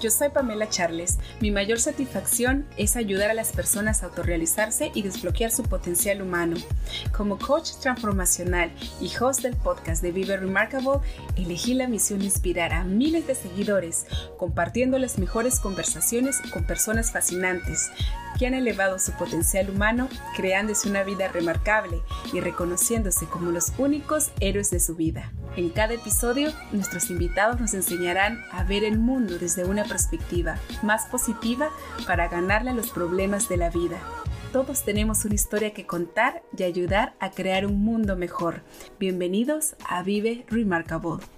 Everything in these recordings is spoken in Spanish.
Yo soy Pamela Charles. Mi mayor satisfacción es ayudar a las personas a autorrealizarse y desbloquear su potencial humano. Como coach transformacional y host del podcast de Vive Remarkable, elegí la misión de inspirar a miles de seguidores compartiendo las mejores conversaciones con personas fascinantes que han elevado su potencial humano, creándose una vida remarcable y reconociéndose como los únicos héroes de su vida. En cada episodio, nuestros invitados nos enseñarán a ver el mundo desde una perspectiva más positiva para ganarle los problemas de la vida. Todos tenemos una historia que contar y ayudar a crear un mundo mejor. Bienvenidos a Vive Remarkable.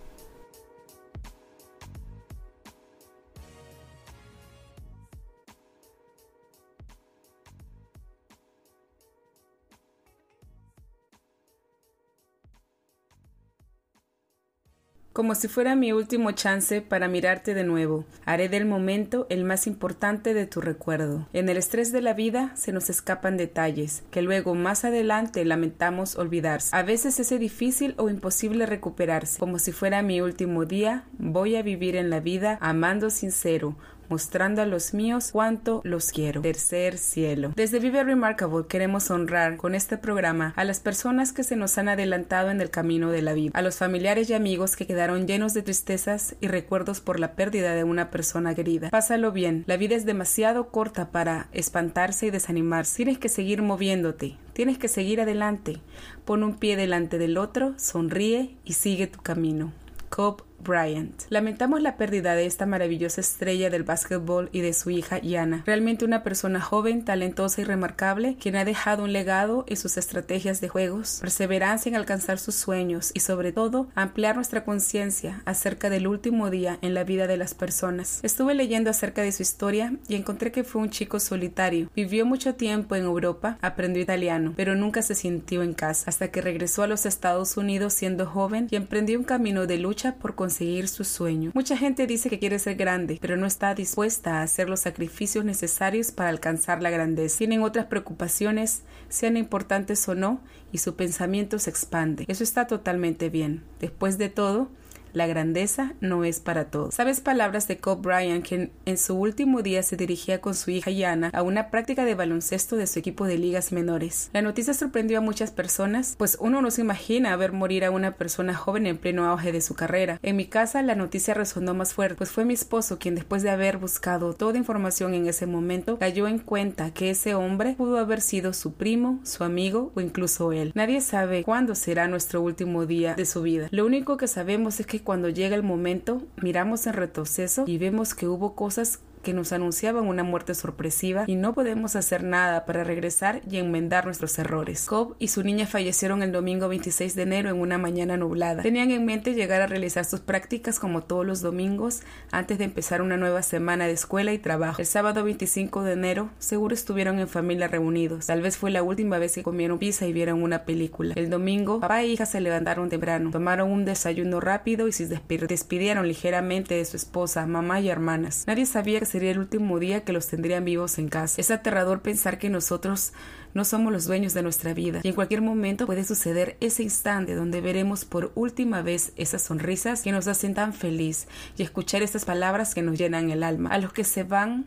Como si fuera mi último chance para mirarte de nuevo, haré del momento el más importante de tu recuerdo. En el estrés de la vida se nos escapan detalles que luego más adelante lamentamos olvidarse. A veces es difícil o imposible recuperarse. Como si fuera mi último día, voy a vivir en la vida amando sincero, mostrando a los míos cuánto los quiero. Tercer cielo. Desde Vive Remarkable queremos honrar con este programa a las personas que se nos han adelantado en el camino de la vida, a los familiares y amigos que quedaron llenos de tristezas y recuerdos por la pérdida de una persona querida. Pásalo bien, la vida es demasiado corta para espantarse y desanimarse. Tienes que seguir moviéndote, tienes que seguir adelante. Pon un pie delante del otro, sonríe y sigue tu camino. Cobb Bryant. Lamentamos la pérdida de esta maravillosa estrella del básquetbol y de su hija Yana. Realmente una persona joven, talentosa y remarcable, quien ha dejado un legado en sus estrategias de juegos, perseverancia en alcanzar sus sueños y sobre todo ampliar nuestra conciencia acerca del último día en la vida de las personas. Estuve leyendo acerca de su historia y encontré que fue un chico solitario. Vivió mucho tiempo en Europa, aprendió italiano, pero nunca se sintió en casa hasta que regresó a los Estados Unidos siendo joven y emprendió un camino de lucha por conseguir su sueño. Mucha gente dice que quiere ser grande, pero no está dispuesta a hacer los sacrificios necesarios para alcanzar la grandeza. Tienen otras preocupaciones, sean importantes o no, y su pensamiento se expande. Eso está totalmente bien. Después de todo, la grandeza no es para todos. ¿Sabes palabras de Cobb Bryant que en, su último día se dirigía con su hija Yana a una práctica de baloncesto de su equipo de ligas menores? La noticia sorprendió a muchas personas, pues uno no se imagina ver morir a una persona joven en pleno auge de su carrera. En mi casa la noticia resonó más fuerte, pues fue mi esposo quien después de haber buscado toda información en ese momento cayó en cuenta que ese hombre pudo haber sido su primo, su amigo o incluso él. Nadie sabe cuándo será nuestro último día de su vida. Lo único que sabemos es que cuando llega el momento miramos en retroceso y vemos que hubo cosas que nos anunciaban una muerte sorpresiva y no podemos hacer nada para regresar y enmendar nuestros errores. Cobb y su niña fallecieron el domingo 26 de enero en una mañana nublada. Tenían en mente llegar a realizar sus prácticas como todos los domingos antes de empezar una nueva semana de escuela y trabajo. El sábado 25 de enero seguro estuvieron en familia reunidos. Tal vez fue la última vez que comieron pizza y vieron una película. El domingo, papá e hija se levantaron temprano, tomaron un desayuno rápido y se despidieron ligeramente de su esposa, mamá y hermanas. Nadie sabía que sería el último día que los tendrían vivos en casa. Es aterrador pensar que nosotros no somos los dueños de nuestra vida y en cualquier momento puede suceder ese instante donde veremos por última vez esas sonrisas que nos hacen tan feliz y escuchar estas palabras que nos llenan el alma. A los que se van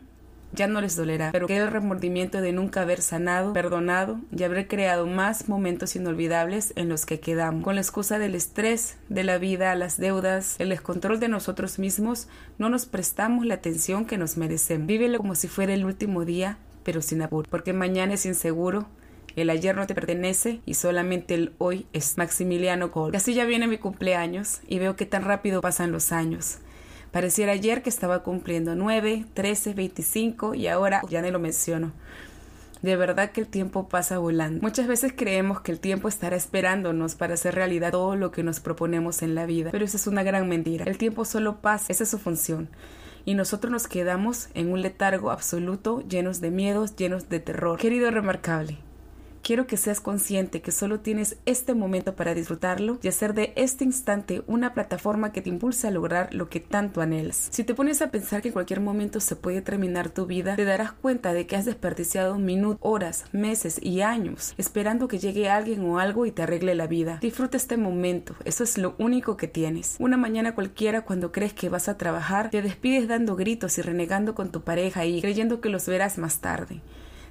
ya no les dolerá, pero que el remordimiento de nunca haber sanado, perdonado y haber creado más momentos inolvidables en los que quedamos. Con la excusa del estrés de la vida, las deudas, el descontrol de nosotros mismos, no nos prestamos la atención que nos merecemos. Vívelo como si fuera el último día, pero sin apuro, porque mañana es inseguro, el ayer no te pertenece y solamente el hoy es Maximiliano Cole. Así ya viene mi cumpleaños y veo que tan rápido pasan los años. Pareciera ayer que estaba cumpliendo 9, 13, 25 y ahora ya no lo menciono. De verdad que el tiempo pasa volando. Muchas veces creemos que el tiempo estará esperándonos para hacer realidad todo lo que nos proponemos en la vida, pero eso es una gran mentira. El tiempo solo pasa, esa es su función. Y nosotros nos quedamos en un letargo absoluto, llenos de miedos, llenos de terror. Querido remarcable, quiero que seas consciente que solo tienes este momento para disfrutarlo y hacer de este instante una plataforma que te impulse a lograr lo que tanto anhelas. Si te pones a pensar que en cualquier momento se puede terminar tu vida, te darás cuenta de que has desperdiciado minutos, horas, meses y años esperando que llegue alguien o algo y te arregle la vida. Disfruta este momento, eso es lo único que tienes. Una mañana cualquiera cuando crees que vas a trabajar, te despides dando gritos y renegando con tu pareja y creyendo que los verás más tarde.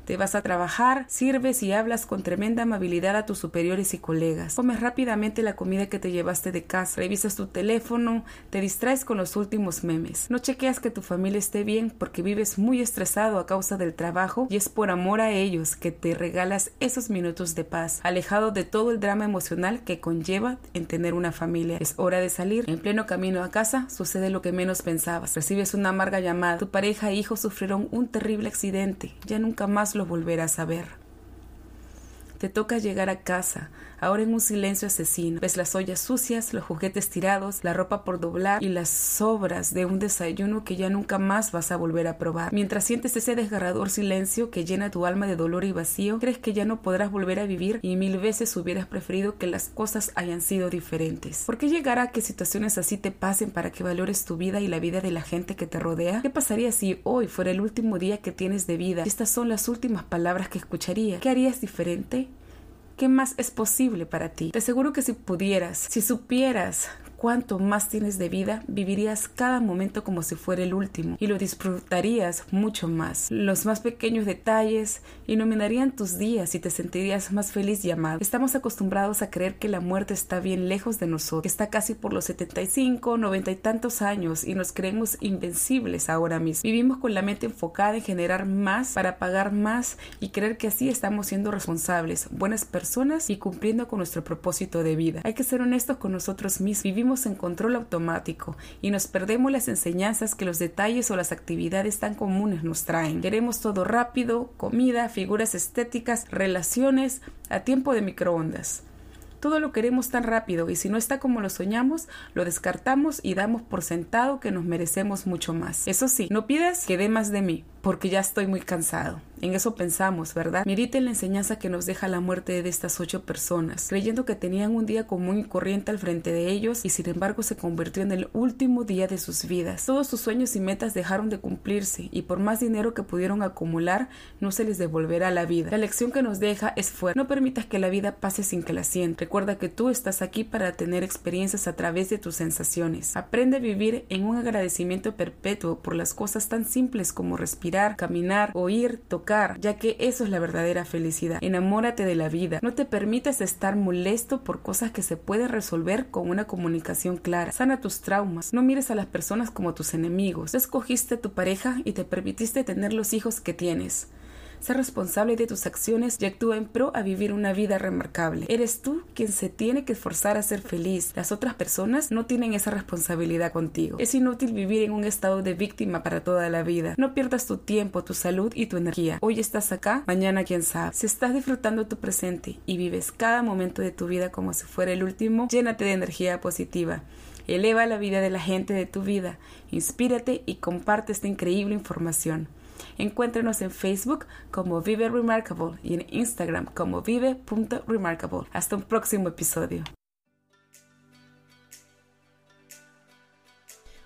Te vas a trabajar, sirves y hablas con tremenda amabilidad a tus superiores y colegas. Comes rápidamente la comida que te llevaste de casa, revisas tu teléfono, te distraes con los últimos memes. No chequeas que tu familia esté bien porque vives muy estresado a causa del trabajo y es por amor a ellos que te regalas esos minutos de paz, alejado de todo el drama emocional que conlleva en tener una familia. Es hora de salir. En pleno camino a casa sucede lo que menos pensabas. Recibes una amarga llamada. Tu pareja e hijo sufrieron un terrible accidente. Ya nunca más lo volverás a ver. Te toca llegar a casa, ahora en un silencio asesino. Ves las ollas sucias, los juguetes tirados, la ropa por doblar y las sobras de un desayuno que ya nunca más vas a volver a probar. Mientras sientes ese desgarrador silencio que llena tu alma de dolor y vacío, crees que ya no podrás volver a vivir y mil veces hubieras preferido que las cosas hayan sido diferentes. ¿Por qué llegará a que situaciones así te pasen para que valores tu vida y la vida de la gente que te rodea? ¿Qué pasaría si hoy fuera el último día que tienes de vida? Estas son las últimas palabras que escucharía. ¿Qué harías diferente? ¿Qué más es posible para ti? Te aseguro que si pudieras, si supieras cuánto más tienes de vida, vivirías cada momento como si fuera el último y lo disfrutarías mucho más. Los más pequeños detalles iluminarían tus días y te sentirías más feliz y amado. Estamos acostumbrados a creer que la muerte está bien lejos de nosotros, está casi por los 75, 90 y tantos años y nos creemos invencibles ahora mismo. Vivimos con la mente enfocada en generar más para pagar más y creer que así estamos siendo responsables, buenas personas y cumpliendo con nuestro propósito de vida. Hay que ser honestos con nosotros mismos. Vivimos en control automático y nos perdemos las enseñanzas que los detalles o las actividades tan comunes nos traen. Queremos todo rápido, comida, figuras estéticas, relaciones a tiempo de microondas. Todo lo queremos tan rápido y si no está como lo soñamos, lo descartamos y damos por sentado que nos merecemos mucho más. Eso sí, no pidas que dé más de mí, porque ya estoy muy cansado. En eso pensamos, ¿verdad? Mediten la enseñanza que nos deja la muerte de estas ocho personas, creyendo que tenían un día común y corriente al frente de ellos y sin embargo se convirtió en el último día de sus vidas. Todos sus sueños y metas dejaron de cumplirse y por más dinero que pudieron acumular no se les devolverá la vida. La lección que nos deja es fuerte. No permitas que la vida pase sin que la sientas. Recuerda que tú estás aquí para tener experiencias a través de tus sensaciones. Aprende a vivir en un agradecimiento perpetuo por las cosas tan simples como caminar, oír, tocar ya que eso es la verdadera felicidad. Enamórate de la vida. No te permitas estar molesto por cosas que se pueden resolver con una comunicación clara. Sana tus traumas. No mires a las personas como tus enemigos. escogiste a tu pareja y te permitiste tener los hijos que tienes. Sé responsable de tus acciones y actúa en pro a vivir una vida remarcable. Eres tú quien se tiene que esforzar a ser feliz. Las otras personas no tienen esa responsabilidad contigo. Es inútil vivir en un estado de víctima para toda la vida. No pierdas tu tiempo, tu salud y tu energía. Hoy estás acá, mañana quién sabe. Si estás disfrutando tu presente y vives cada momento de tu vida como si fuera el último, llénate de energía positiva. Eleva la vida de la gente de tu vida, inspírate y comparte esta increíble información. Encuéntrenos en Facebook como Vive Remarkable y en Instagram como vive.remarkable. Hasta un próximo episodio.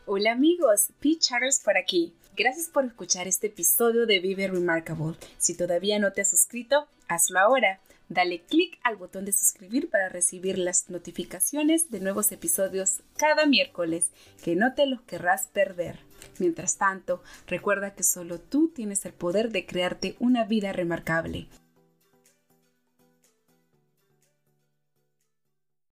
Hola amigos, Pete Charles por aquí. Gracias por escuchar este episodio de Vive Remarkable. Si todavía no te has suscrito, hazlo ahora. Dale clic al botón de suscribir para recibir las notificaciones de nuevos episodios cada miércoles, que no te los querrás perder. Mientras tanto, recuerda que solo tú tienes el poder de crearte una vida remarcable.